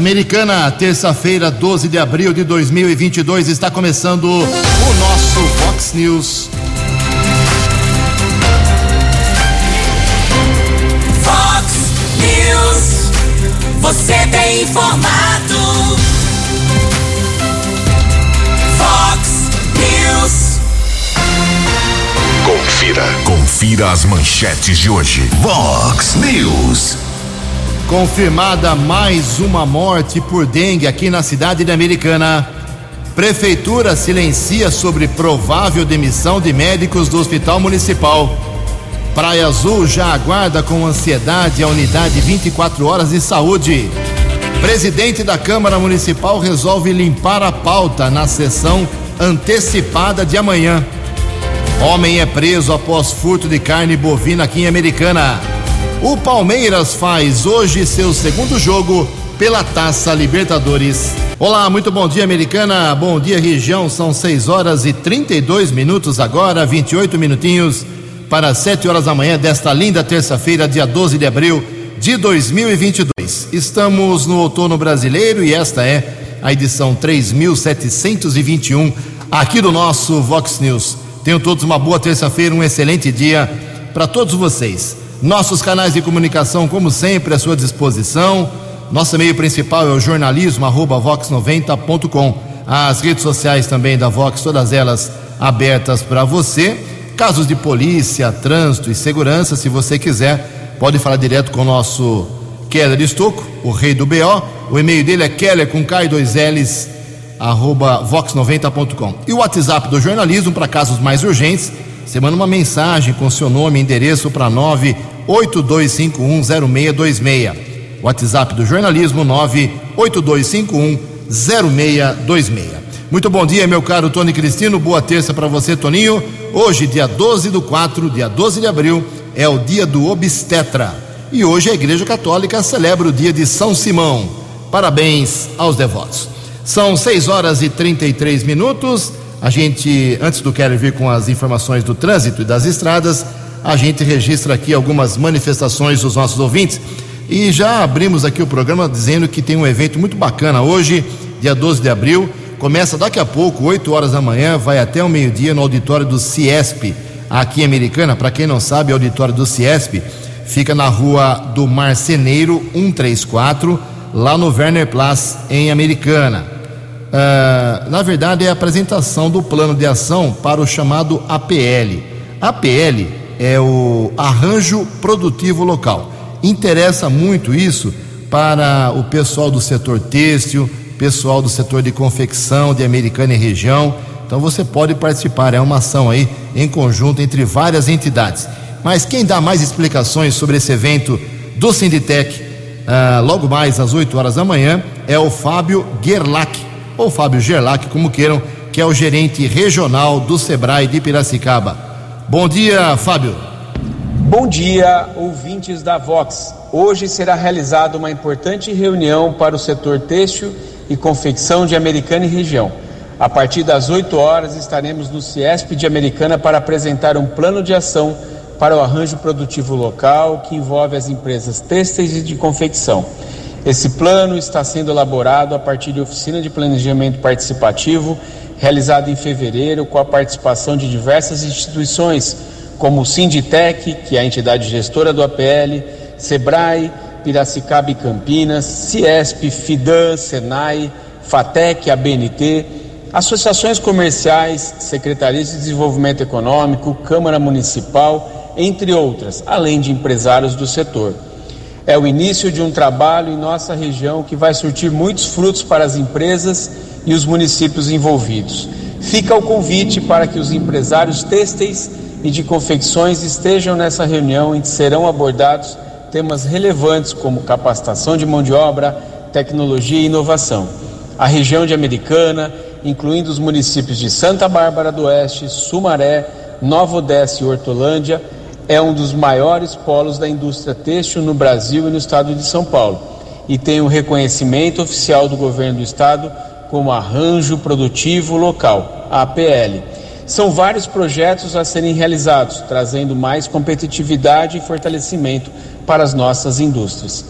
Americana, terça-feira, 12 de abril de 2022, está começando o nosso Fox News. Fox News, você tem informado. Fox News. Confira. Confira as manchetes de hoje. Vox News. Confirmada mais uma morte por dengue aqui na cidade de Americana. Prefeitura silencia sobre provável demissão de médicos do Hospital Municipal. Praia Azul já aguarda com ansiedade a unidade 24 horas de saúde. Presidente da Câmara Municipal resolve limpar a pauta na sessão antecipada de amanhã. Homem é preso após furto de carne bovina aqui em Americana. O Palmeiras faz hoje seu segundo jogo pela Taça Libertadores. Olá, muito bom dia, Americana. Bom dia, região. São 6 horas e 32 minutos agora, 28 minutinhos para 7 horas da manhã desta linda terça-feira, dia 12 de abril de 2022. Estamos no outono brasileiro e esta é a edição 3721 aqui do nosso Vox News. Tenham todos uma boa terça-feira, um excelente dia para todos vocês. Nossos canais de comunicação, como sempre, à sua disposição. Nosso e-mail principal é o jornalismo vox90.com. As redes sociais também da Vox, todas elas abertas para você. Casos de polícia, trânsito e segurança, se você quiser, pode falar direto com o nosso Keller Estocco, o rei do BO. O e-mail dele é keller com K e dois L's, arroba vox90.com. E o WhatsApp do jornalismo para casos mais urgentes. Você manda uma mensagem com seu nome e endereço para 982510626. WhatsApp do jornalismo 982510626. Muito bom dia, meu caro Tony Cristino. Boa terça para você, Toninho. Hoje, dia 12 do 4, dia 12 de abril, é o dia do obstetra. E hoje a Igreja Católica celebra o dia de São Simão. Parabéns aos devotos. São 6 horas e 33 minutos. A gente, antes do Keller vir com as informações do trânsito e das estradas, a gente registra aqui algumas manifestações dos nossos ouvintes. E já abrimos aqui o programa dizendo que tem um evento muito bacana hoje, dia 12 de abril. Começa daqui a pouco, 8 horas da manhã, vai até o meio-dia no auditório do Ciesp, aqui em Americana. Para quem não sabe, o auditório do Ciesp fica na rua do Marceneiro 134, lá no Werner Place, em Americana. Uh, na verdade, é a apresentação do plano de ação para o chamado APL. APL é o Arranjo Produtivo Local. Interessa muito isso para o pessoal do setor têxtil, pessoal do setor de confecção de Americana e região. Então você pode participar, é uma ação aí em conjunto entre várias entidades. Mas quem dá mais explicações sobre esse evento do Sinditec, uh, logo mais às 8 horas da manhã, é o Fábio Gerlach, ou Fábio Gerlach, como queiram, que é o gerente regional do Sebrae de Piracicaba. Bom dia, Fábio. Bom dia, ouvintes da Vox. Hoje será realizada uma importante reunião para o setor têxtil e confecção de Americana e região. A partir das 8 horas estaremos no Ciesp de Americana para apresentar um plano de ação para o arranjo produtivo local que envolve as empresas têxteis e de confecção. Esse plano está sendo elaborado a partir de oficina de planejamento participativo realizada em fevereiro com a participação de diversas instituições como o Sinditec, que é a entidade gestora do APL, Sebrae, Piracicaba e Campinas, Ciesp, Fidan, Senai, Fatec, ABNT, associações comerciais, secretarias de desenvolvimento econômico, Câmara Municipal, entre outras, além de empresários do setor. É o início de um trabalho em nossa região que vai surtir muitos frutos para as empresas e os municípios envolvidos. Fica o convite para que os empresários têxteis e de confecções estejam nessa reunião em que serão abordados temas relevantes como capacitação de mão de obra, tecnologia e inovação. A região de Americana, incluindo os municípios de Santa Bárbara do Oeste, Sumaré, Nova Odessa e Hortolândia, é um dos maiores polos da indústria têxtil no Brasil e no estado de São Paulo e tem o um reconhecimento oficial do governo do estado como arranjo produtivo local, APL. São vários projetos a serem realizados, trazendo mais competitividade e fortalecimento para as nossas indústrias.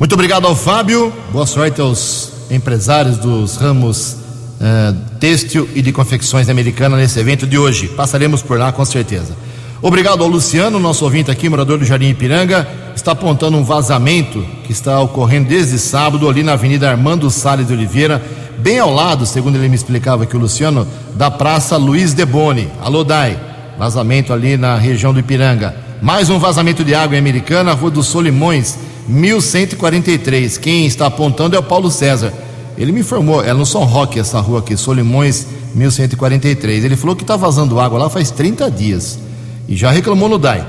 Muito obrigado ao Fábio. Boa sorte aos empresários dos ramos eh, têxtil e de confecções americanas nesse evento de hoje. Passaremos por lá com certeza. Obrigado ao Luciano, nosso ouvinte aqui, morador do Jardim Ipiranga, está apontando um vazamento que está ocorrendo desde sábado ali na Avenida Armando Salles de Oliveira, bem ao lado, segundo ele me explicava aqui o Luciano, da Praça Luiz Deboni. Alô, Dai. Vazamento ali na região do Ipiranga. Mais um vazamento de água em Americana, Rua dos Solimões, 1143. Quem está apontando é o Paulo César. Ele me informou, é no São Roque essa rua aqui, Solimões 1143. Ele falou que está vazando água lá faz 30 dias e já reclamou no DAI.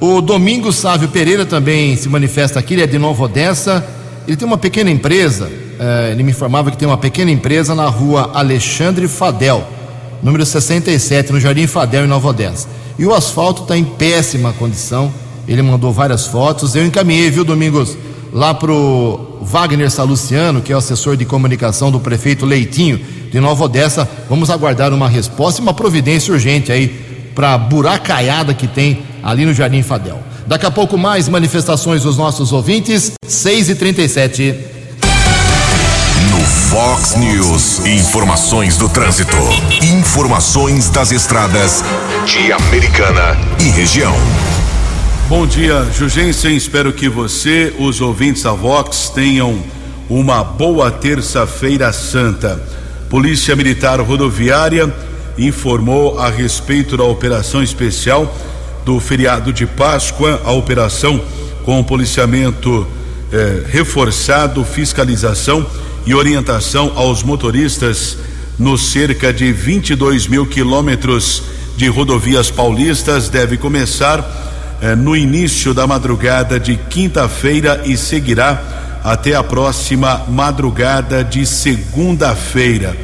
O Domingos Sávio Pereira também se manifesta aqui, ele é de Nova Odessa. Ele tem uma pequena empresa, eh, ele me informava que tem uma pequena empresa na rua Alexandre Fadel, número 67, no Jardim Fadel, em Nova Odessa. E o asfalto está em péssima condição. Ele mandou várias fotos. Eu encaminhei, viu, Domingos, lá pro Wagner Saluciano, que é o assessor de comunicação do prefeito Leitinho de Nova Odessa. Vamos aguardar uma resposta e uma providência urgente aí para a buracaiada que tem ali no Jardim Fadel. Daqui a pouco mais manifestações dos nossos ouvintes, 6 e 37 No Fox News, informações do trânsito. Informações das estradas de Americana e região. Bom dia, Jugensen. Espero que você, os ouvintes da Vox, tenham uma boa terça-feira santa. Polícia Militar Rodoviária informou a respeito da operação especial do feriado de Páscoa, a operação com policiamento eh, reforçado, fiscalização e orientação aos motoristas nos cerca de 22 mil quilômetros de rodovias paulistas deve começar eh, no início da madrugada de quinta-feira e seguirá até a próxima madrugada de segunda-feira.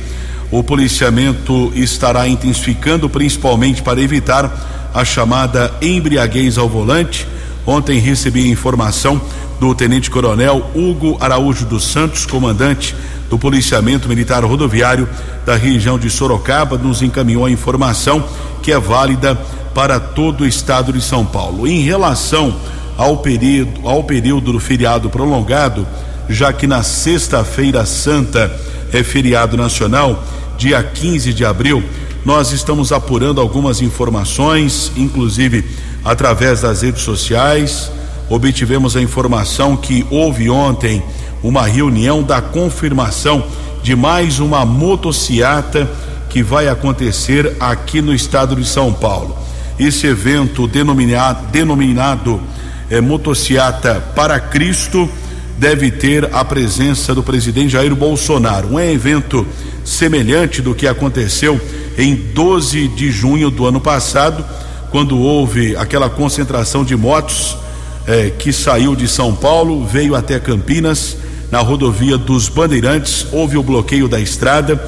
O policiamento estará intensificando principalmente para evitar a chamada embriaguez ao volante. Ontem recebi informação do Tenente Coronel Hugo Araújo dos Santos, comandante do Policiamento Militar Rodoviário da região de Sorocaba, nos encaminhou a informação que é válida para todo o estado de São Paulo. Em relação ao período, ao período do feriado prolongado, já que na sexta-feira santa é feriado nacional, dia 15 de abril, nós estamos apurando algumas informações, inclusive através das redes sociais. Obtivemos a informação que houve ontem uma reunião da confirmação de mais uma motociata que vai acontecer aqui no estado de São Paulo. Esse evento denominado, denominado é, Motociata para Cristo deve ter a presença do presidente Jair Bolsonaro. Um evento semelhante do que aconteceu em 12 de junho do ano passado, quando houve aquela concentração de motos eh, que saiu de São Paulo, veio até Campinas, na rodovia dos Bandeirantes, houve o bloqueio da estrada.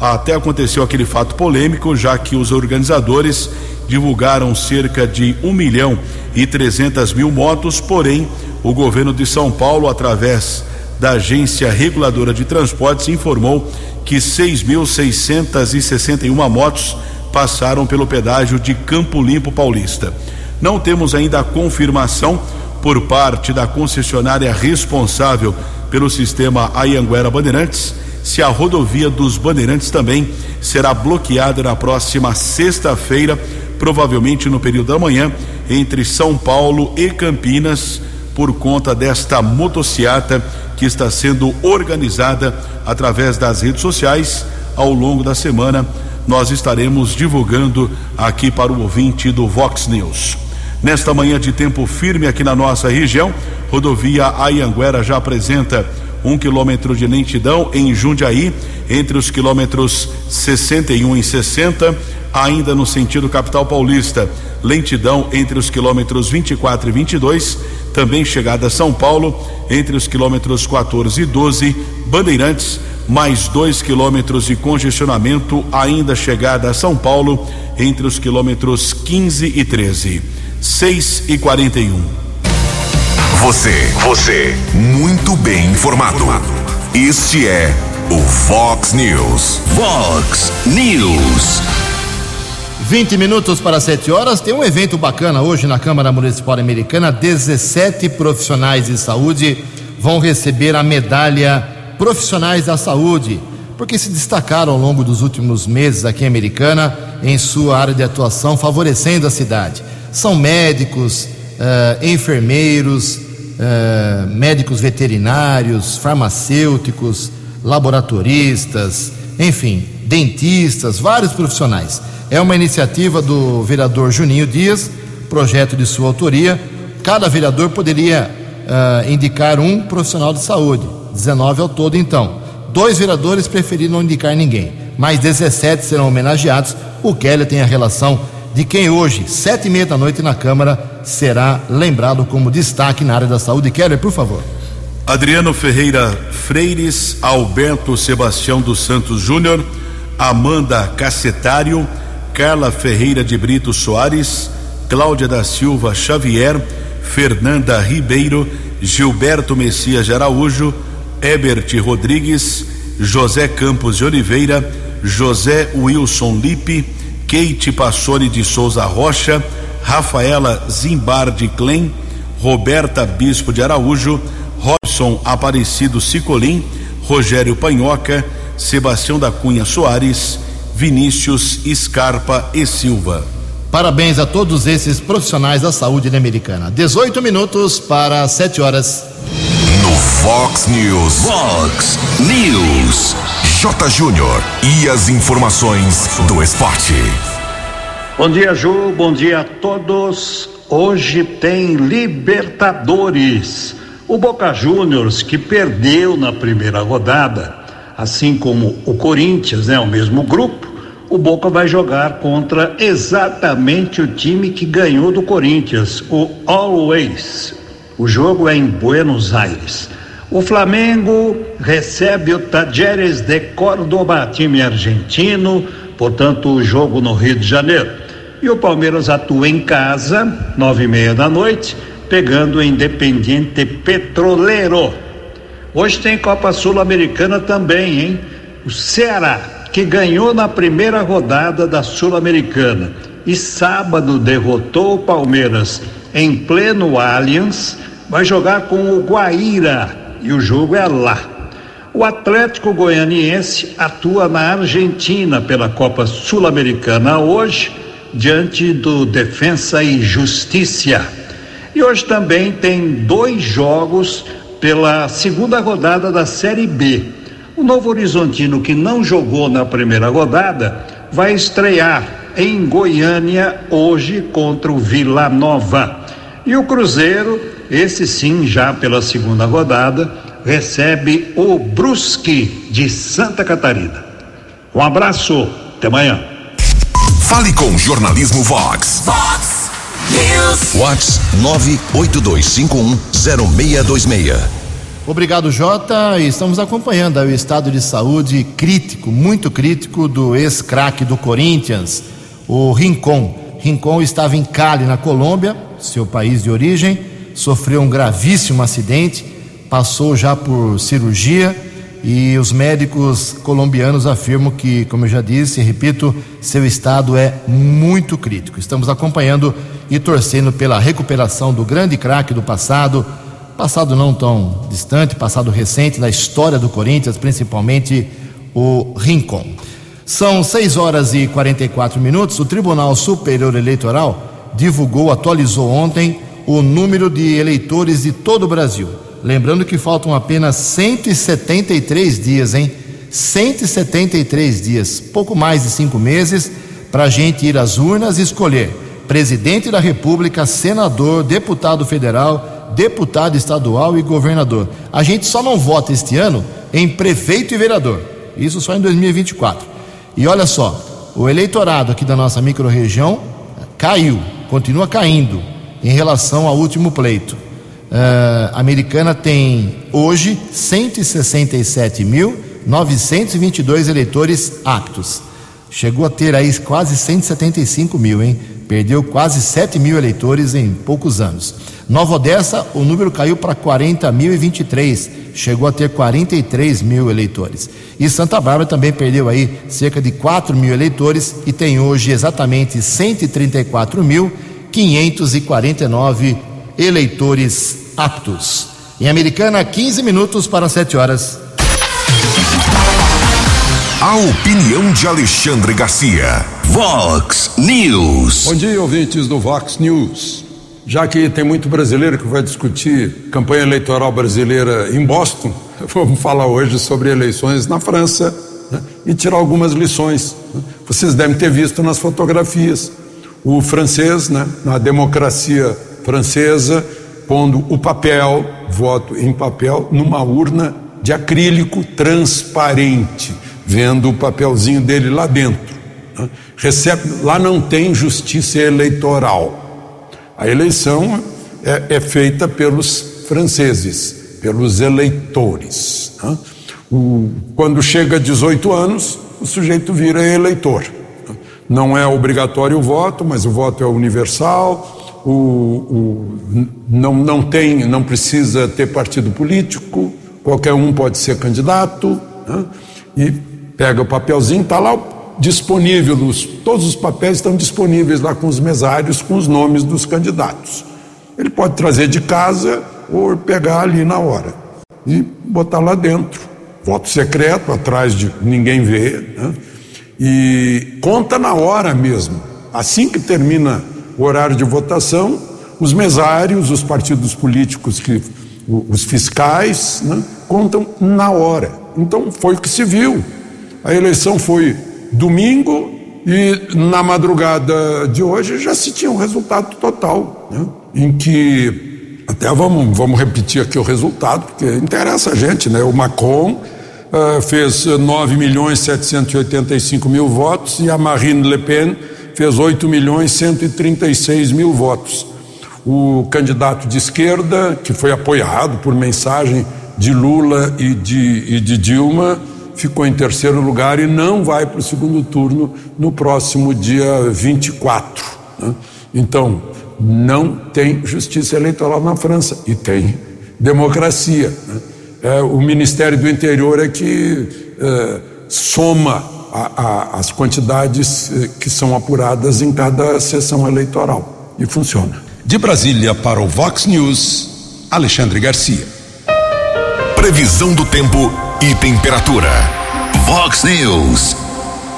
Até aconteceu aquele fato polêmico, já que os organizadores divulgaram cerca de um milhão e trezentas mil motos, porém o governo de São Paulo, através da agência reguladora de transportes, informou que 6.661 motos passaram pelo pedágio de Campo Limpo Paulista. Não temos ainda a confirmação por parte da concessionária responsável pelo sistema Ayanguera Bandeirantes se a rodovia dos Bandeirantes também será bloqueada na próxima sexta-feira provavelmente no período da manhã, entre São Paulo e Campinas, por conta desta motociata que está sendo organizada através das redes sociais. Ao longo da semana, nós estaremos divulgando aqui para o ouvinte do Vox News. Nesta manhã de tempo firme aqui na nossa região, rodovia Ayanguera já apresenta um quilômetro de lentidão em Jundiaí, entre os quilômetros 61 e 60, ainda no sentido capital paulista, lentidão entre os quilômetros 24 e 22, também chegada a São Paulo, entre os quilômetros 14 e 12, Bandeirantes, mais dois quilômetros de congestionamento, ainda chegada a São Paulo, entre os quilômetros 15 e 13. 6 e 41. Você, você, muito bem informado. Este é o Fox News. Fox News. 20 minutos para 7 horas. Tem um evento bacana hoje na Câmara Municipal Americana. 17 profissionais de saúde vão receber a medalha Profissionais da Saúde, porque se destacaram ao longo dos últimos meses aqui em Americana em sua área de atuação, favorecendo a cidade. São médicos, uh, enfermeiros, uh, médicos veterinários, farmacêuticos, laboratoristas, enfim, dentistas, vários profissionais. É uma iniciativa do vereador Juninho Dias, projeto de sua autoria. Cada vereador poderia uh, indicar um profissional de saúde, 19 ao todo, então. Dois vereadores preferiram não indicar ninguém, mais 17 serão homenageados. O Keller tem a relação de quem hoje, sete e meia da noite na Câmara, será lembrado como destaque na área da saúde. Keller, por favor. Adriano Ferreira Freires, Alberto Sebastião dos Santos Júnior, Amanda Cassetário, Carla Ferreira de Brito Soares, Cláudia da Silva Xavier, Fernanda Ribeiro, Gilberto Messias Araújo, Ebert Rodrigues, José Campos de Oliveira, José Wilson Lipe, Kate Passoni de Souza Rocha, Rafaela Zimbardi Klein, Roberta Bispo de Araújo, Robson Aparecido Cicolim, Rogério Panhoca, Sebastião da Cunha Soares, Vinícius Scarpa e Silva. Parabéns a todos esses profissionais da saúde Americana. 18 minutos para 7 horas. No Fox News. Fox News. J. Júnior. E as informações do esporte. Bom dia, Ju. Bom dia a todos. Hoje tem Libertadores. O Boca Juniors, que perdeu na primeira rodada, assim como o Corinthians, né, o mesmo grupo, o Boca vai jogar contra exatamente o time que ganhou do Corinthians, o Always. O jogo é em Buenos Aires. O Flamengo recebe o Tajeres de Córdoba, time argentino, portanto, o jogo no Rio de Janeiro. E o Palmeiras atua em casa, nove e meia da noite, pegando o Independiente Petroleiro. Hoje tem Copa Sul-Americana também, hein? O Ceará, que ganhou na primeira rodada da Sul-Americana e sábado derrotou o Palmeiras em pleno Allianz, vai jogar com o Guaíra e o jogo é lá. O Atlético Goianiense atua na Argentina pela Copa Sul-Americana hoje, diante do Defensa e Justiça. E hoje também tem dois jogos pela segunda rodada da Série B. O Novo Horizontino, que não jogou na primeira rodada, vai estrear em Goiânia hoje contra o Vila Nova. E o Cruzeiro, esse sim, já pela segunda rodada, recebe o Brusque de Santa Catarina. Um abraço, até amanhã. Fale com Jornalismo Vox. Fox News. Vox 982510626. Obrigado, Jota. Estamos acompanhando o estado de saúde crítico, muito crítico, do ex-craque do Corinthians, o Rincon. Rincon estava em Cali, na Colômbia, seu país de origem, sofreu um gravíssimo acidente, passou já por cirurgia e os médicos colombianos afirmam que, como eu já disse e repito, seu estado é muito crítico. Estamos acompanhando e torcendo pela recuperação do grande craque do passado, passado não tão distante, passado recente na história do Corinthians, principalmente o Rincon. São 6 horas e 44 minutos. O Tribunal Superior Eleitoral divulgou, atualizou ontem o número de eleitores de todo o Brasil. Lembrando que faltam apenas 173 dias, hein? 173 dias, pouco mais de cinco meses, para a gente ir às urnas e escolher presidente da República, senador, deputado federal, deputado estadual e governador. A gente só não vota este ano em prefeito e vereador. Isso só em 2024. E olha só, o eleitorado aqui da nossa microrregião caiu, continua caindo em relação ao último pleito. Uh, americana tem hoje 167.922 eleitores aptos. Chegou a ter aí quase 175 mil, hein? Perdeu quase 7 mil eleitores em poucos anos. Nova Odessa, o número caiu para 40.023, chegou a ter 43 mil eleitores. E Santa Bárbara também perdeu aí cerca de 4 mil eleitores e tem hoje exatamente 134.549 eleitores aptos. Em Americana, 15 minutos para 7 horas. A opinião de Alexandre Garcia. Vox News. Bom dia, ouvintes do Vox News. Já que tem muito brasileiro que vai discutir campanha eleitoral brasileira em Boston, vamos falar hoje sobre eleições na França né, e tirar algumas lições. Né. Vocês devem ter visto nas fotografias o francês, né, na democracia francesa, pondo o papel, voto em papel, numa urna de acrílico transparente, vendo o papelzinho dele lá dentro. Né. Recebe, lá não tem justiça eleitoral. A eleição é, é feita pelos franceses, pelos eleitores. Né. O, quando chega a 18 anos, o sujeito vira eleitor. Não é obrigatório o voto, mas o voto é universal. O, o, não, não tem, não precisa ter partido político. Qualquer um pode ser candidato. Né? E pega o papelzinho, está lá disponível. Os, todos os papéis estão disponíveis lá com os mesários, com os nomes dos candidatos. Ele pode trazer de casa ou pegar ali na hora e botar lá dentro. Voto secreto, atrás de ninguém ver. Né? E conta na hora mesmo. Assim que termina o horário de votação, os mesários, os partidos políticos, que, os fiscais, né, contam na hora. Então foi o que se viu. A eleição foi domingo e na madrugada de hoje já se tinha um resultado total, né, em que até vamos, vamos repetir aqui o resultado, porque interessa a gente, né? O Macron uh, fez 9 milhões 785 mil votos e a Marine Le Pen fez 8 milhões 136 mil votos. O candidato de esquerda, que foi apoiado por mensagem de Lula e de, e de Dilma, ficou em terceiro lugar e não vai para o segundo turno no próximo dia 24. Né? Então, não tem justiça eleitoral na França e tem democracia. Né? É, o Ministério do Interior é que é, soma a, a, as quantidades é, que são apuradas em cada sessão eleitoral. E funciona. De Brasília para o Vox News, Alexandre Garcia. Previsão do tempo e temperatura. Vox News.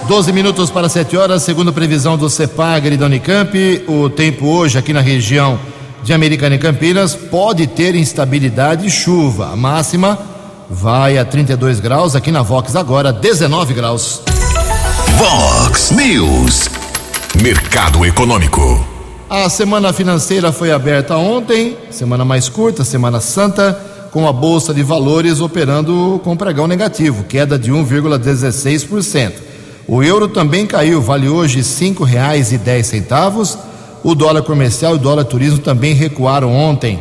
12 minutos para 7 horas, segundo previsão do CEPAGRE da Unicamp, o tempo hoje aqui na região de Americana e Campinas pode ter instabilidade e chuva. A máxima vai a 32 graus, aqui na Vox agora 19 graus. Vox News. Mercado Econômico. A semana financeira foi aberta ontem, semana mais curta, semana santa, com a bolsa de valores operando com pregão negativo, queda de 1,16%. O euro também caiu, vale hoje R$ 5,10 o dólar comercial e o dólar turismo também recuaram ontem.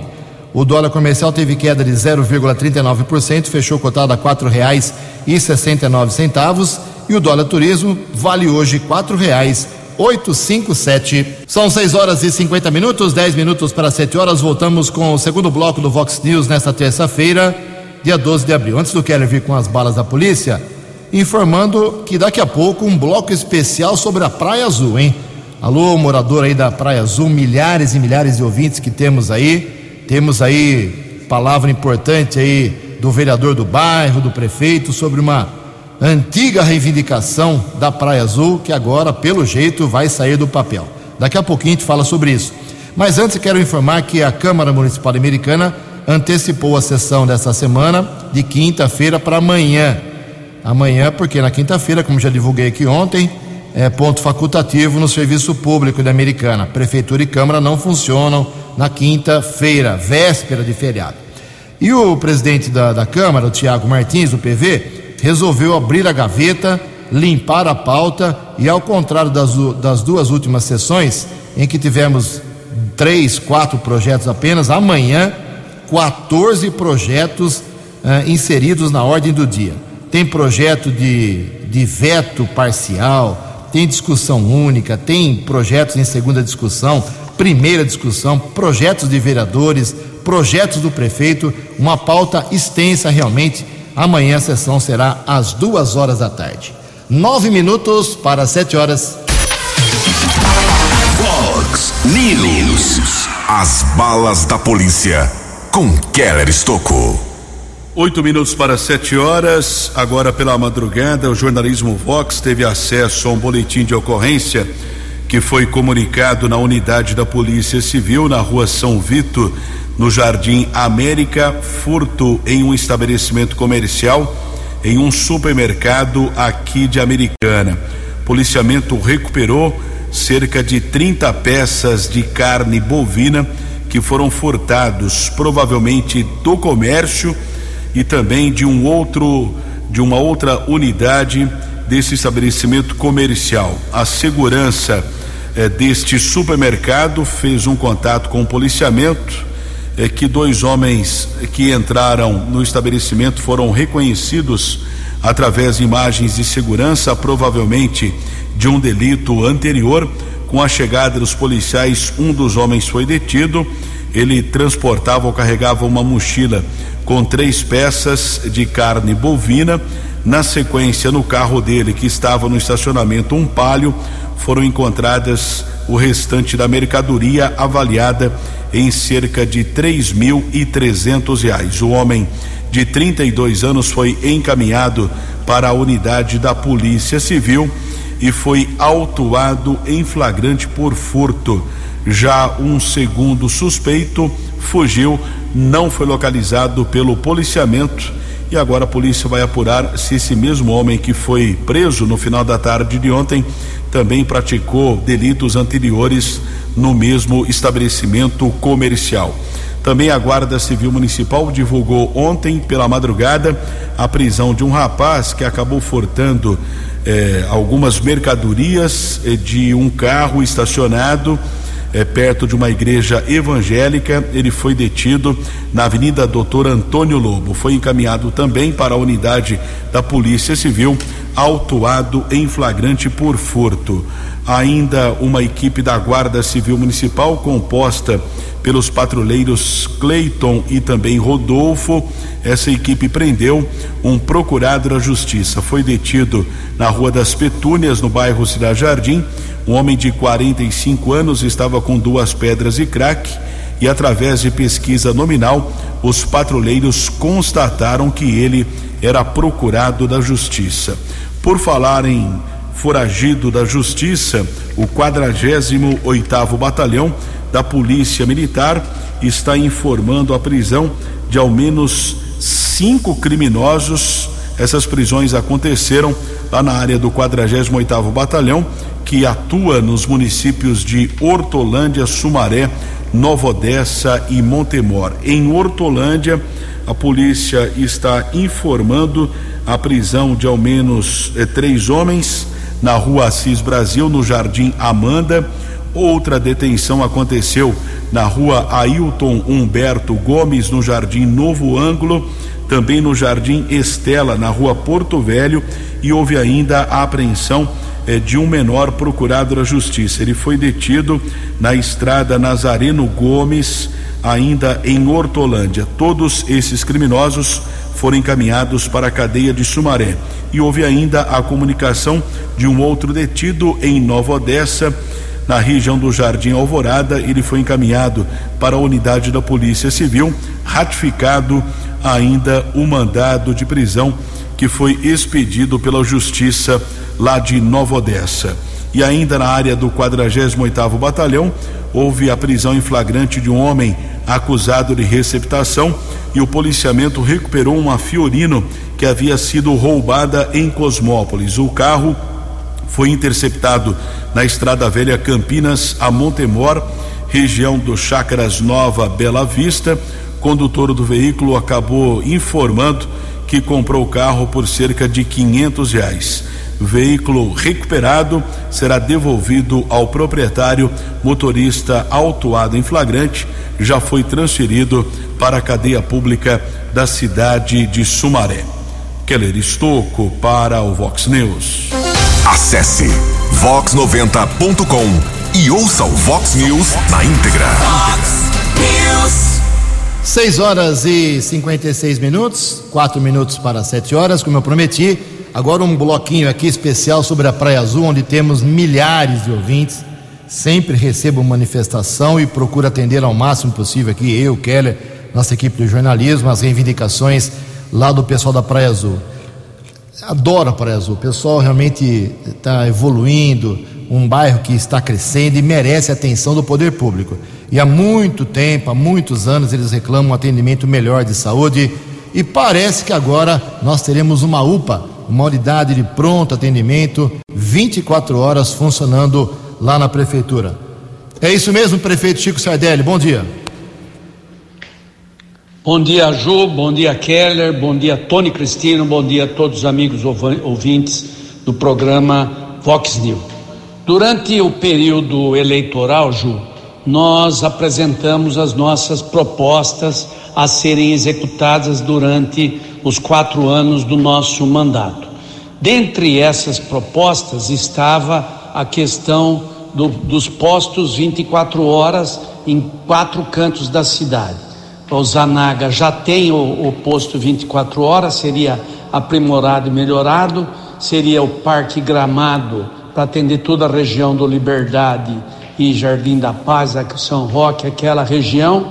O dólar comercial teve queda de 0,39%, fechou cotado a R$ 4,69 e o dólar turismo vale hoje R$ 4,857. São 6 horas e 50 minutos, 10 minutos para 7 horas. Voltamos com o segundo bloco do Vox News nesta terça-feira, dia 12 de abril. Antes do Keller vir com as balas da polícia, informando que daqui a pouco um bloco especial sobre a Praia Azul, hein? Alô, morador aí da Praia Azul, milhares e milhares de ouvintes que temos aí. Temos aí palavra importante aí do vereador do bairro, do prefeito, sobre uma antiga reivindicação da Praia Azul, que agora, pelo jeito, vai sair do papel. Daqui a pouquinho a gente fala sobre isso. Mas antes quero informar que a Câmara Municipal Americana antecipou a sessão dessa semana de quinta-feira para amanhã. Amanhã, porque na quinta-feira, como já divulguei aqui ontem, é, ponto facultativo no serviço público da Americana. Prefeitura e Câmara não funcionam na quinta-feira, véspera de feriado. E o presidente da, da Câmara, o Tiago Martins, do PV, resolveu abrir a gaveta, limpar a pauta e, ao contrário das, das duas últimas sessões, em que tivemos três, quatro projetos apenas, amanhã, 14 projetos uh, inseridos na ordem do dia. Tem projeto de, de veto parcial, tem discussão única, tem projetos em segunda discussão, primeira discussão, projetos de vereadores, projetos do prefeito, uma pauta extensa realmente. Amanhã a sessão será às duas horas da tarde. Nove minutos para sete horas. Fox News. As balas da polícia com Keller Estocou. Oito minutos para sete horas. Agora pela madrugada, o jornalismo Vox teve acesso a um boletim de ocorrência que foi comunicado na unidade da Polícia Civil na rua São Vito, no Jardim América, furto em um estabelecimento comercial em um supermercado aqui de Americana. Policiamento recuperou cerca de 30 peças de carne bovina que foram furtados, provavelmente do comércio e também de um outro de uma outra unidade desse estabelecimento comercial. A segurança eh, deste supermercado fez um contato com o policiamento eh, que dois homens que entraram no estabelecimento foram reconhecidos através de imagens de segurança, provavelmente de um delito anterior. Com a chegada dos policiais, um dos homens foi detido. Ele transportava ou carregava uma mochila com três peças de carne bovina. Na sequência, no carro dele, que estava no estacionamento, um palio, foram encontradas o restante da mercadoria avaliada em cerca de três mil e trezentos reais. O homem de 32 anos foi encaminhado para a unidade da Polícia Civil e foi autuado em flagrante por furto. Já um segundo suspeito fugiu, não foi localizado pelo policiamento e agora a polícia vai apurar se esse mesmo homem que foi preso no final da tarde de ontem também praticou delitos anteriores no mesmo estabelecimento comercial. Também a Guarda Civil Municipal divulgou ontem pela madrugada a prisão de um rapaz que acabou furtando eh, algumas mercadorias eh, de um carro estacionado eh, perto de uma igreja evangélica. Ele foi detido na Avenida Doutor Antônio Lobo. Foi encaminhado também para a unidade da Polícia Civil, autuado em flagrante por furto. Ainda uma equipe da Guarda Civil Municipal composta pelos patrulheiros Cleiton e também Rodolfo. Essa equipe prendeu um procurado da Justiça. Foi detido na Rua das Petúnias, no bairro Cidade Jardim. Um homem de 45 anos estava com duas pedras e crack e através de pesquisa nominal, os patrulheiros constataram que ele era procurado da Justiça. Por falar em foragido da Justiça, o 48 oitavo Batalhão da Polícia Militar está informando a prisão de ao menos cinco criminosos. Essas prisões aconteceram lá na área do 48 oitavo Batalhão, que atua nos municípios de Hortolândia, Sumaré, Nova Odessa e Montemor. Em Hortolândia, a polícia está informando a prisão de ao menos eh, três homens na rua Assis Brasil, no Jardim Amanda. Outra detenção aconteceu na rua Ailton Humberto Gomes, no Jardim Novo Ângulo, também no Jardim Estela, na rua Porto Velho, e houve ainda a apreensão eh, de um menor procurado da Justiça. Ele foi detido na estrada Nazareno Gomes, ainda em Hortolândia. Todos esses criminosos foram encaminhados para a cadeia de Sumaré. E houve ainda a comunicação de um outro detido em Nova Odessa, na região do Jardim Alvorada. Ele foi encaminhado para a unidade da Polícia Civil, ratificado ainda o mandado de prisão que foi expedido pela Justiça lá de Nova Odessa. E ainda na área do 48º Batalhão, houve a prisão em flagrante de um homem acusado de receptação e o policiamento recuperou uma Fiorino que havia sido roubada em Cosmópolis. O carro foi interceptado na Estrada Velha Campinas a Montemor, região do Chácaras Nova Bela Vista. Condutor do veículo acabou informando que comprou o carro por cerca de quinhentos reais. Veículo recuperado será devolvido ao proprietário. Motorista autuado em flagrante já foi transferido para a cadeia pública da cidade de Sumaré. Keller Estocco para o Vox News. Acesse vox90.com e ouça o Vox News na íntegra. Vox News. 6 horas e 56 minutos, 4 minutos para 7 horas, como eu prometi. Agora um bloquinho aqui especial sobre a Praia Azul, onde temos milhares de ouvintes. Sempre recebo manifestação e procuro atender ao máximo possível aqui, eu, Keller, nossa equipe de jornalismo, as reivindicações lá do pessoal da Praia Azul. Adoro a Praia Azul, o pessoal realmente está evoluindo, um bairro que está crescendo e merece a atenção do poder público. E há muito tempo, há muitos anos, eles reclamam um atendimento melhor de saúde e parece que agora nós teremos uma UPA, uma unidade de pronto atendimento, 24 horas funcionando lá na prefeitura. É isso mesmo, prefeito Chico Sardelli, bom dia. Bom dia, Ju, bom dia, Keller, bom dia, Tony Cristino, bom dia a todos os amigos ouvintes do programa Vox News. Durante o período eleitoral, Ju, nós apresentamos as nossas propostas a serem executadas durante os quatro anos do nosso mandato. Dentre essas propostas estava a questão do, dos postos 24 horas em quatro cantos da cidade o Zanaga já tem o, o posto 24 horas, seria aprimorado e melhorado, seria o Parque Gramado para atender toda a região do Liberdade e Jardim da Paz, São Roque, aquela região,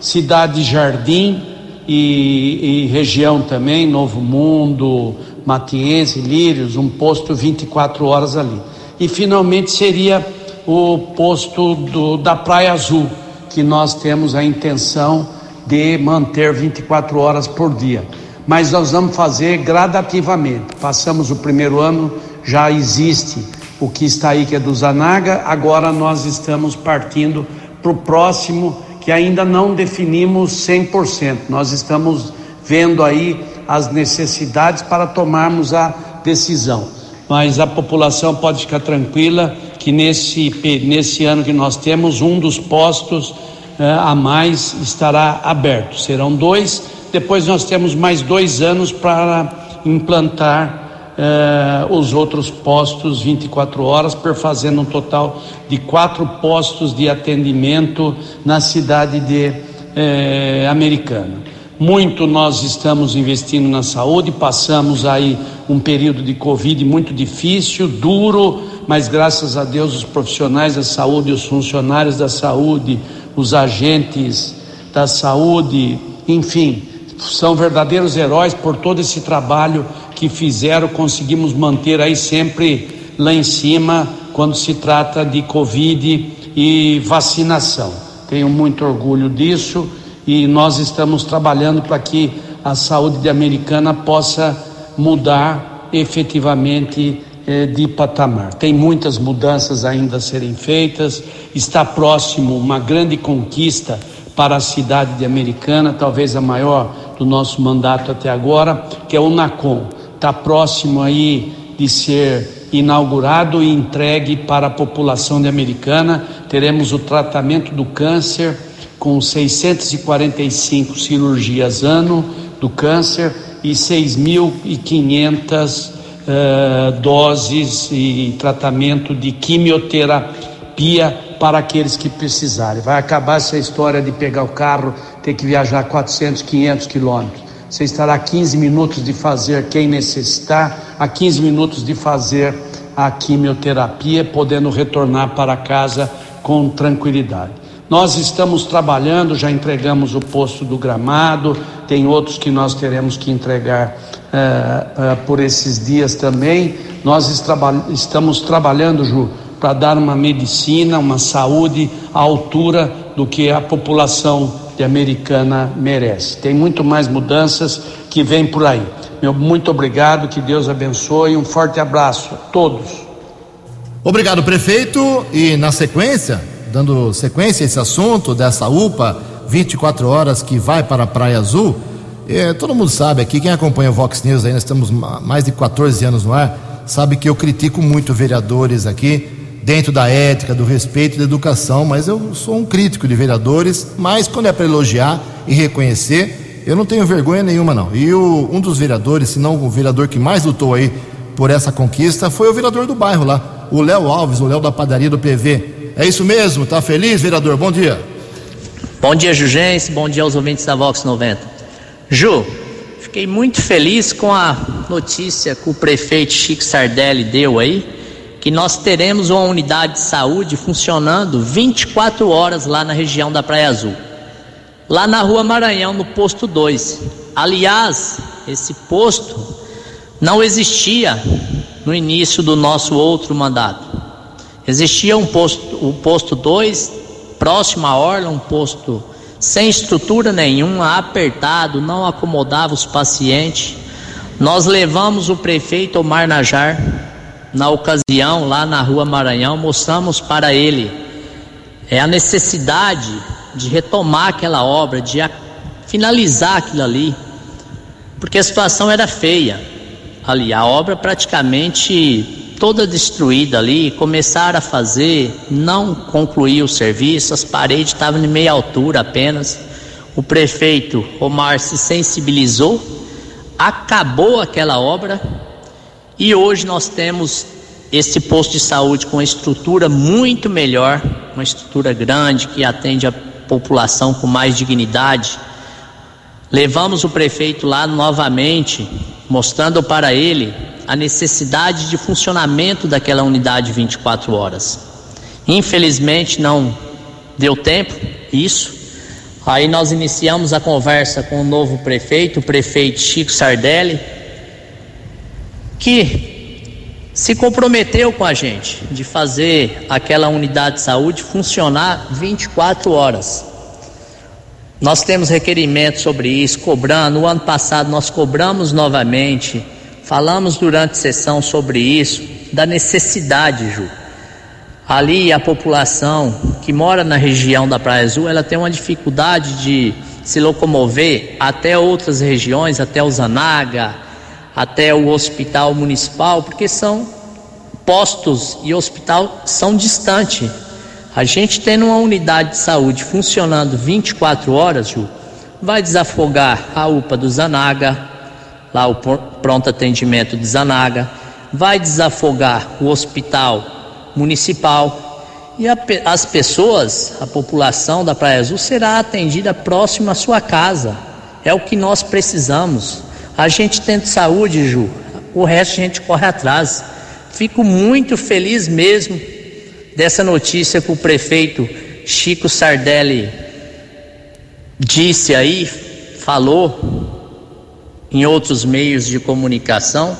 Cidade Jardim e, e região também, Novo Mundo, Matiense, Lírios, um posto 24 horas ali. E finalmente seria o posto do, da Praia Azul, que nós temos a intenção de manter 24 horas por dia. Mas nós vamos fazer gradativamente. Passamos o primeiro ano, já existe o que está aí, que é do Zanaga, agora nós estamos partindo para o próximo, que ainda não definimos 100%. Nós estamos vendo aí as necessidades para tomarmos a decisão. Mas a população pode ficar tranquila que nesse, nesse ano que nós temos, um dos postos a mais estará aberto. Serão dois. Depois nós temos mais dois anos para implantar eh, os outros postos 24 horas, perfazendo um total de quatro postos de atendimento na cidade de eh, Americana. Muito nós estamos investindo na saúde, passamos aí um período de Covid muito difícil, duro, mas graças a Deus os profissionais da saúde, os funcionários da saúde, os agentes da saúde, enfim, são verdadeiros heróis por todo esse trabalho que fizeram, conseguimos manter aí sempre lá em cima quando se trata de Covid e vacinação. Tenho muito orgulho disso e nós estamos trabalhando para que a saúde de Americana possa mudar efetivamente eh, de patamar. Tem muitas mudanças ainda a serem feitas, está próximo uma grande conquista para a cidade de Americana, talvez a maior do nosso mandato até agora, que é o NACOM. Está próximo aí de ser inaugurado e entregue para a população de Americana. Teremos o tratamento do câncer com 645 cirurgias ano do câncer e 6.500 uh, doses e tratamento de quimioterapia para aqueles que precisarem. Vai acabar essa história de pegar o carro, ter que viajar 400, 500 quilômetros. Você estará a 15 minutos de fazer quem necessitar, a 15 minutos de fazer a quimioterapia, podendo retornar para casa com tranquilidade. Nós estamos trabalhando, já entregamos o posto do gramado, tem outros que nós teremos que entregar uh, uh, por esses dias também. Nós estamos trabalhando, Ju, para dar uma medicina, uma saúde à altura do que a população de Americana merece. Tem muito mais mudanças que vêm por aí. Meu muito obrigado, que Deus abençoe. Um forte abraço a todos. Obrigado, prefeito. E na sequência, dando sequência a esse assunto dessa UPA 24 horas que vai para a Praia Azul. É, todo mundo sabe aqui, quem acompanha o Vox News aí, nós estamos mais de 14 anos no ar, sabe que eu critico muito vereadores aqui, dentro da ética, do respeito e da educação, mas eu sou um crítico de vereadores, mas quando é para elogiar e reconhecer, eu não tenho vergonha nenhuma não. E o, um dos vereadores, se não o vereador que mais lutou aí por essa conquista, foi o vereador do bairro lá, o Léo Alves, o Léo da padaria do PV. É isso mesmo? Tá feliz, vereador? Bom dia. Bom dia, Jugense. Bom dia aos ouvintes da Vox 90. Ju, fiquei muito feliz com a notícia que o prefeito Chico Sardelli deu aí, que nós teremos uma unidade de saúde funcionando 24 horas lá na região da Praia Azul. lá na Rua Maranhão, no posto 2. Aliás, esse posto não existia no início do nosso outro mandato. Existia um posto, o posto 2, próximo à orla, um posto sem estrutura nenhuma, apertado, não acomodava os pacientes. Nós levamos o prefeito Omar Najar na ocasião lá na Rua Maranhão, mostramos para ele é a necessidade de retomar aquela obra, de finalizar aquilo ali, porque a situação era feia ali, a obra praticamente toda destruída ali, começaram a fazer, não concluiu o serviço, as paredes estavam em meia altura apenas. O prefeito Omar se sensibilizou, acabou aquela obra e hoje nós temos esse posto de saúde com uma estrutura muito melhor, uma estrutura grande que atende a população com mais dignidade. Levamos o prefeito lá novamente, mostrando para ele a necessidade de funcionamento daquela unidade 24 horas. Infelizmente não deu tempo, isso. Aí nós iniciamos a conversa com o novo prefeito, o prefeito Chico Sardelli, que se comprometeu com a gente de fazer aquela unidade de saúde funcionar 24 horas. Nós temos requerimentos sobre isso, cobrando. No ano passado nós cobramos novamente Falamos durante a sessão sobre isso, da necessidade, Ju. Ali a população que mora na região da Praia Azul, ela tem uma dificuldade de se locomover até outras regiões, até o Zanaga, até o hospital municipal, porque são postos e hospital são distantes. A gente tendo uma unidade de saúde funcionando 24 horas, Ju, vai desafogar a UPA do Zanaga, lá o pronto atendimento de Zanaga, vai desafogar o hospital municipal e a, as pessoas, a população da Praia Azul será atendida próximo à sua casa. É o que nós precisamos. A gente tem saúde, Ju, o resto a gente corre atrás. Fico muito feliz mesmo dessa notícia que o prefeito Chico Sardelli disse aí, falou em outros meios de comunicação.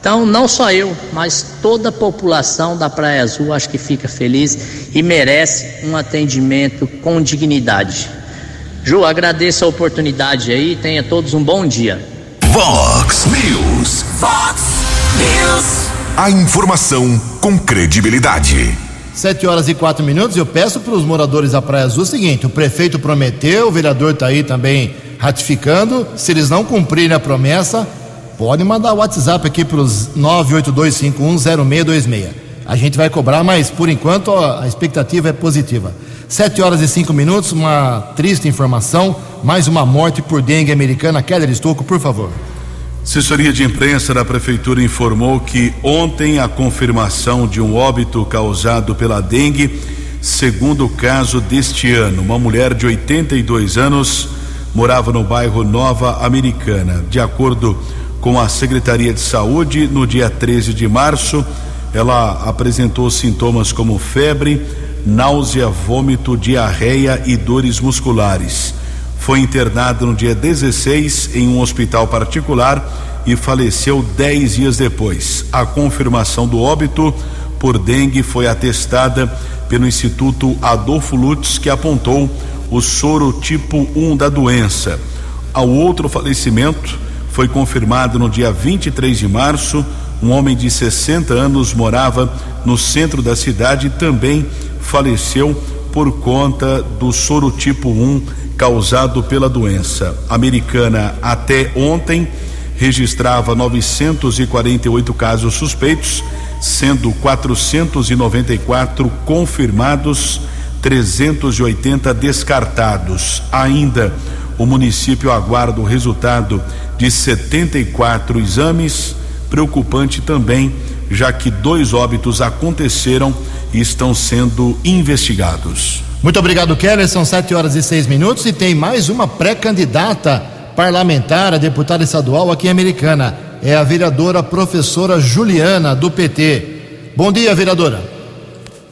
Então, não só eu, mas toda a população da Praia Azul acho que fica feliz e merece um atendimento com dignidade. Ju, agradeço a oportunidade aí, tenha todos um bom dia. Vox News. Vox News. A informação com credibilidade. Sete horas e quatro minutos. Eu peço para os moradores da Praia Azul o seguinte: o prefeito prometeu, o vereador está aí também ratificando. Se eles não cumprirem a promessa, pode mandar o WhatsApp aqui para os 982510626. A gente vai cobrar, mas por enquanto a expectativa é positiva. Sete horas e cinco minutos, uma triste informação, mais uma morte por dengue americana. Keller Estocco, por favor. Assessoria de imprensa da prefeitura informou que ontem a confirmação de um óbito causado pela dengue, segundo caso deste ano, uma mulher de 82 anos morava no bairro Nova Americana. De acordo com a Secretaria de Saúde, no dia 13 de março, ela apresentou sintomas como febre, náusea, vômito, diarreia e dores musculares. Foi internada no dia 16 em um hospital particular e faleceu dez dias depois. A confirmação do óbito por dengue foi atestada pelo Instituto Adolfo Lutz, que apontou o soro tipo 1 da doença. Ao outro falecimento foi confirmado no dia 23 de março. Um homem de 60 anos morava no centro da cidade e também faleceu por conta do soro tipo 1 causado pela doença. Americana até ontem registrava 948 casos suspeitos, sendo 494 confirmados 380 descartados. Ainda o município aguarda o resultado de 74 exames. Preocupante também, já que dois óbitos aconteceram e estão sendo investigados. Muito obrigado, Keller. São sete horas e seis minutos e tem mais uma pré-candidata parlamentar a deputada estadual aqui em Americana. É a vereadora professora Juliana, do PT. Bom dia, vereadora.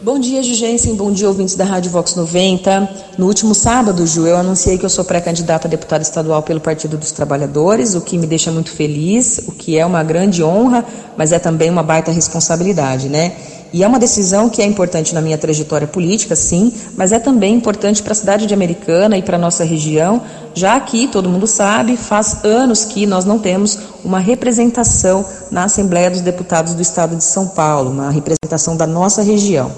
Bom dia, Jugensen. Bom dia, ouvintes da Rádio Vox 90. No último sábado, Ju, eu anunciei que eu sou pré-candidata a deputada estadual pelo Partido dos Trabalhadores, o que me deixa muito feliz, o que é uma grande honra, mas é também uma baita responsabilidade, né? E é uma decisão que é importante na minha trajetória política, sim, mas é também importante para a cidade de Americana e para a nossa região, já que, todo mundo sabe, faz anos que nós não temos uma representação na Assembleia dos Deputados do Estado de São Paulo, uma representação da nossa região.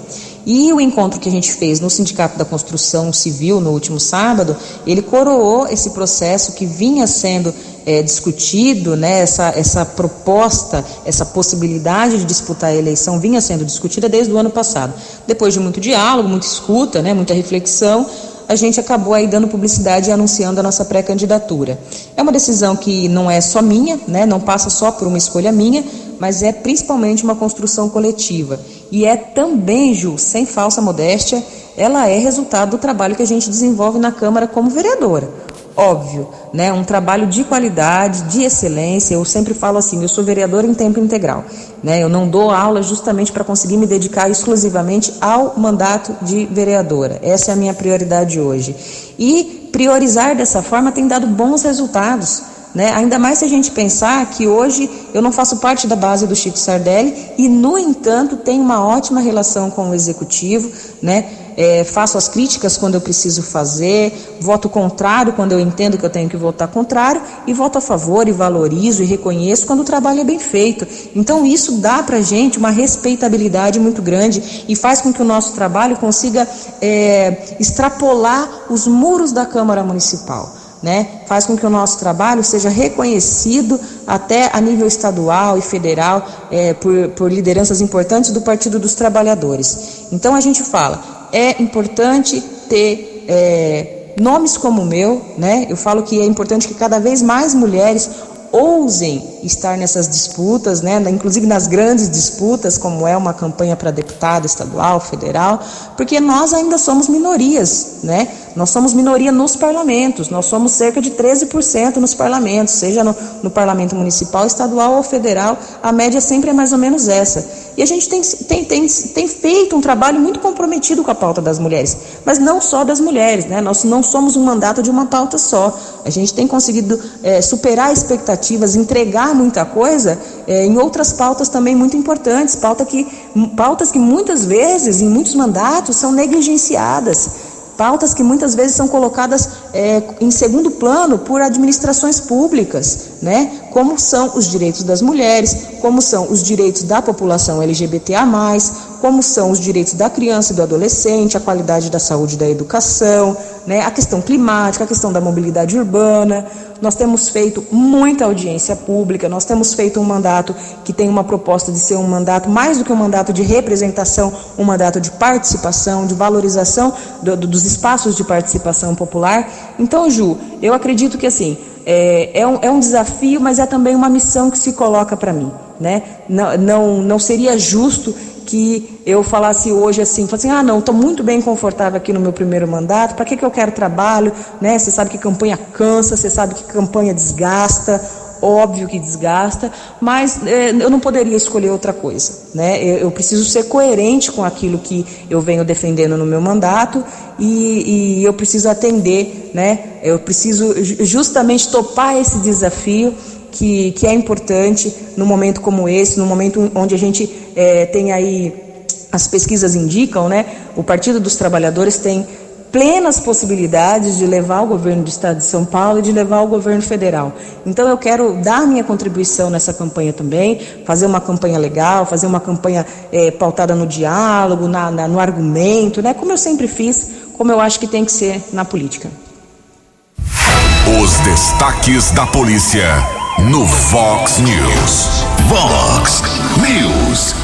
E o encontro que a gente fez no Sindicato da Construção Civil no último sábado, ele coroou esse processo que vinha sendo é, discutido, né, essa, essa proposta, essa possibilidade de disputar a eleição vinha sendo discutida desde o ano passado. Depois de muito diálogo, muita escuta, né, muita reflexão, a gente acabou aí dando publicidade e anunciando a nossa pré-candidatura. É uma decisão que não é só minha, né, não passa só por uma escolha minha, mas é principalmente uma construção coletiva. E é também, Ju, sem falsa modéstia, ela é resultado do trabalho que a gente desenvolve na Câmara como vereadora. Óbvio, né, um trabalho de qualidade, de excelência. Eu sempre falo assim, eu sou vereadora em tempo integral. Né, eu não dou aula justamente para conseguir me dedicar exclusivamente ao mandato de vereadora. Essa é a minha prioridade hoje. E priorizar dessa forma tem dado bons resultados. Né? Ainda mais se a gente pensar que hoje eu não faço parte da base do Chico Sardelli e, no entanto, tenho uma ótima relação com o executivo, né? É, faço as críticas quando eu preciso fazer, voto contrário quando eu entendo que eu tenho que votar contrário e voto a favor e valorizo e reconheço quando o trabalho é bem feito. Então isso dá para gente uma respeitabilidade muito grande e faz com que o nosso trabalho consiga é, extrapolar os muros da Câmara Municipal né? Faz com que o nosso trabalho seja reconhecido até a nível estadual e federal é, por, por lideranças importantes do Partido dos Trabalhadores. Então a gente fala, é importante ter é, nomes como o meu, né? Eu falo que é importante que cada vez mais mulheres ousem estar nessas disputas, né, inclusive nas grandes disputas, como é uma campanha para deputado estadual, federal, porque nós ainda somos minorias, né? Nós somos minoria nos parlamentos, nós somos cerca de 13% nos parlamentos, seja no, no, parlamento municipal, estadual ou federal, a média sempre é mais ou menos essa. E a gente tem, tem, tem, tem feito um trabalho muito comprometido com a pauta das mulheres, mas não só das mulheres, né? Nós não somos um mandato de uma pauta só. A gente tem conseguido é, superar expectativas, entregar muita coisa é, em outras pautas também muito importantes, pauta que, pautas que muitas vezes, em muitos mandatos, são negligenciadas pautas que muitas vezes são colocadas é, em segundo plano por administrações públicas, né? como são os direitos das mulheres, como são os direitos da população LGBTA+, como são os direitos da criança e do adolescente, a qualidade da saúde e da educação, né, a questão climática, a questão da mobilidade urbana. Nós temos feito muita audiência pública, nós temos feito um mandato que tem uma proposta de ser um mandato, mais do que um mandato de representação, um mandato de participação, de valorização do, do, dos espaços de participação popular. Então, Ju, eu acredito que assim, é, é, um, é um desafio, mas é também uma missão que se coloca para mim. Né? Não, não, não seria justo que eu falasse hoje assim, assim, ah não, estou muito bem confortável aqui no meu primeiro mandato, para que, que eu quero trabalho? Né? Você sabe que campanha cansa, você sabe que campanha desgasta, óbvio que desgasta, mas é, eu não poderia escolher outra coisa. Né? Eu, eu, preciso ser coerente com aquilo que eu venho defendendo no meu mandato e, e eu preciso atender, né? eu preciso justamente topar esse desafio que, que é importante no momento como esse, no momento onde a gente é, tem aí, as pesquisas indicam, né? O Partido dos Trabalhadores tem plenas possibilidades de levar o governo do Estado de São Paulo e de levar o governo federal. Então eu quero dar minha contribuição nessa campanha também, fazer uma campanha legal, fazer uma campanha é, pautada no diálogo, na, na, no argumento, né? Como eu sempre fiz, como eu acho que tem que ser na política. Os destaques da polícia no Vox News. Vox News.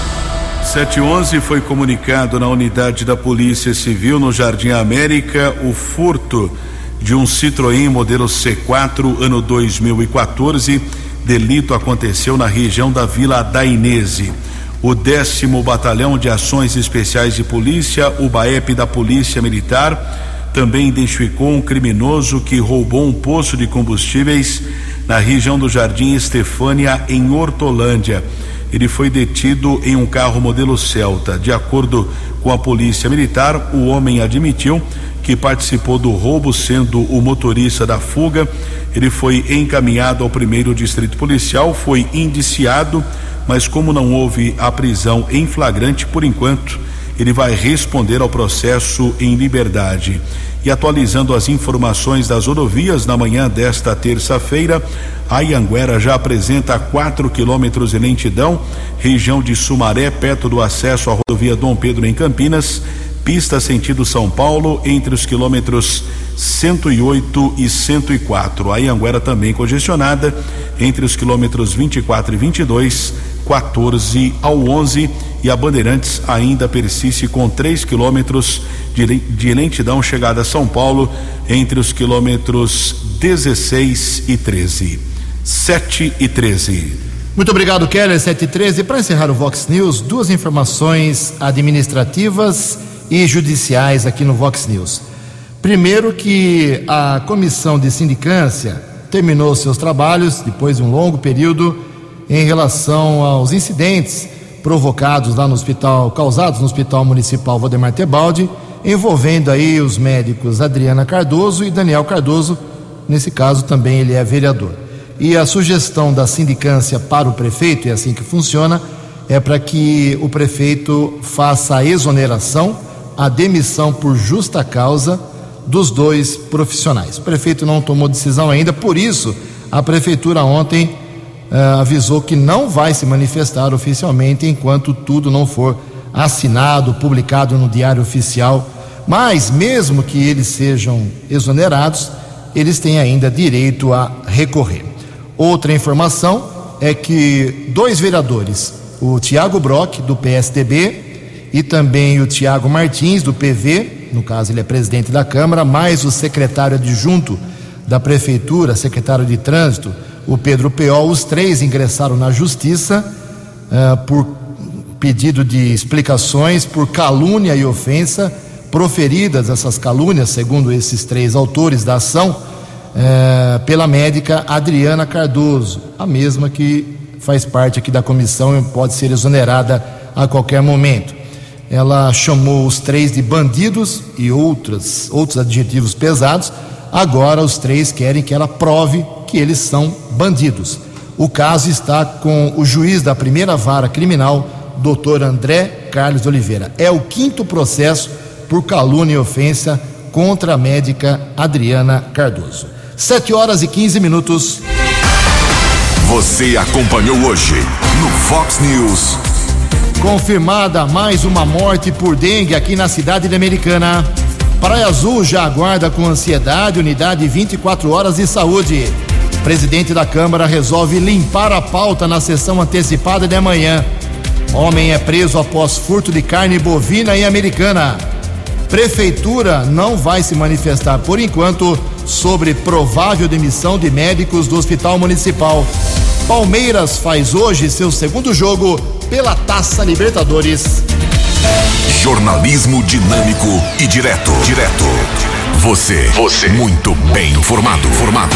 711 foi comunicado na unidade da Polícia Civil no Jardim América o furto de um Citroën modelo C4 ano 2014. Delito aconteceu na região da Vila Dainese. O décimo Batalhão de Ações Especiais de Polícia, o BAEP da Polícia Militar, também identificou um criminoso que roubou um poço de combustíveis na região do Jardim Estefânia, em Hortolândia. Ele foi detido em um carro modelo Celta. De acordo com a polícia militar, o homem admitiu que participou do roubo, sendo o motorista da fuga. Ele foi encaminhado ao primeiro distrito policial, foi indiciado, mas como não houve a prisão em flagrante por enquanto, ele vai responder ao processo em liberdade. E atualizando as informações das rodovias, na manhã desta terça-feira, a Ianguera já apresenta 4 quilômetros de lentidão, região de Sumaré, perto do acesso à rodovia Dom Pedro em Campinas, pista sentido São Paulo, entre os quilômetros 108 e 104. A Ianguera também congestionada entre os quilômetros 24 e 22, 14 ao 11 e a Bandeirantes ainda persiste com 3 quilômetros de, lentidão chegada a São Paulo entre os quilômetros 16 e 13. 7 e 13. Muito obrigado, Keller, 7 e 13. Para encerrar o Vox News, duas informações administrativas e judiciais aqui no Vox News. Primeiro, que a comissão de sindicância terminou seus trabalhos depois de um longo período em relação aos incidentes provocados lá no hospital, causados no Hospital Municipal Valdemar Tebaldi, envolvendo aí os médicos Adriana Cardoso e Daniel Cardoso, nesse caso também ele é vereador. E a sugestão da sindicância para o prefeito, é assim que funciona, é para que o prefeito faça a exoneração, a demissão por justa causa dos dois profissionais. O prefeito não tomou decisão ainda, por isso a prefeitura ontem uh, avisou que não vai se manifestar oficialmente enquanto tudo não for assinado, publicado no Diário Oficial. Mas, mesmo que eles sejam exonerados, eles têm ainda direito a recorrer. Outra informação é que dois vereadores, o Tiago Brock, do PSDB, e também o Tiago Martins, do PV, no caso ele é presidente da Câmara, mais o secretário adjunto da Prefeitura, secretário de Trânsito, o Pedro Peol, os três ingressaram na justiça uh, por pedido de explicações por calúnia e ofensa proferidas essas calúnias, segundo esses três autores da ação, uh, pela médica Adriana Cardoso, a mesma que faz parte aqui da comissão e pode ser exonerada a qualquer momento. Ela chamou os três de bandidos e outros, outros adjetivos pesados. Agora os três querem que ela prove que eles são bandidos. O caso está com o juiz da primeira vara criminal, doutor André Carlos Oliveira. É o quinto processo por calúnia e ofensa contra a médica Adriana Cardoso. Sete horas e 15 minutos. Você acompanhou hoje no Fox News. Confirmada mais uma morte por dengue aqui na cidade de Americana. Praia Azul já aguarda com ansiedade unidade 24 horas de saúde. Presidente da Câmara resolve limpar a pauta na sessão antecipada de amanhã. Homem é preso após furto de carne bovina em Americana. Prefeitura não vai se manifestar por enquanto sobre provável demissão de médicos do Hospital Municipal. Palmeiras faz hoje seu segundo jogo pela Taça Libertadores. Jornalismo dinâmico e direto. Direto. Você. Você. Muito bem informado. Formado.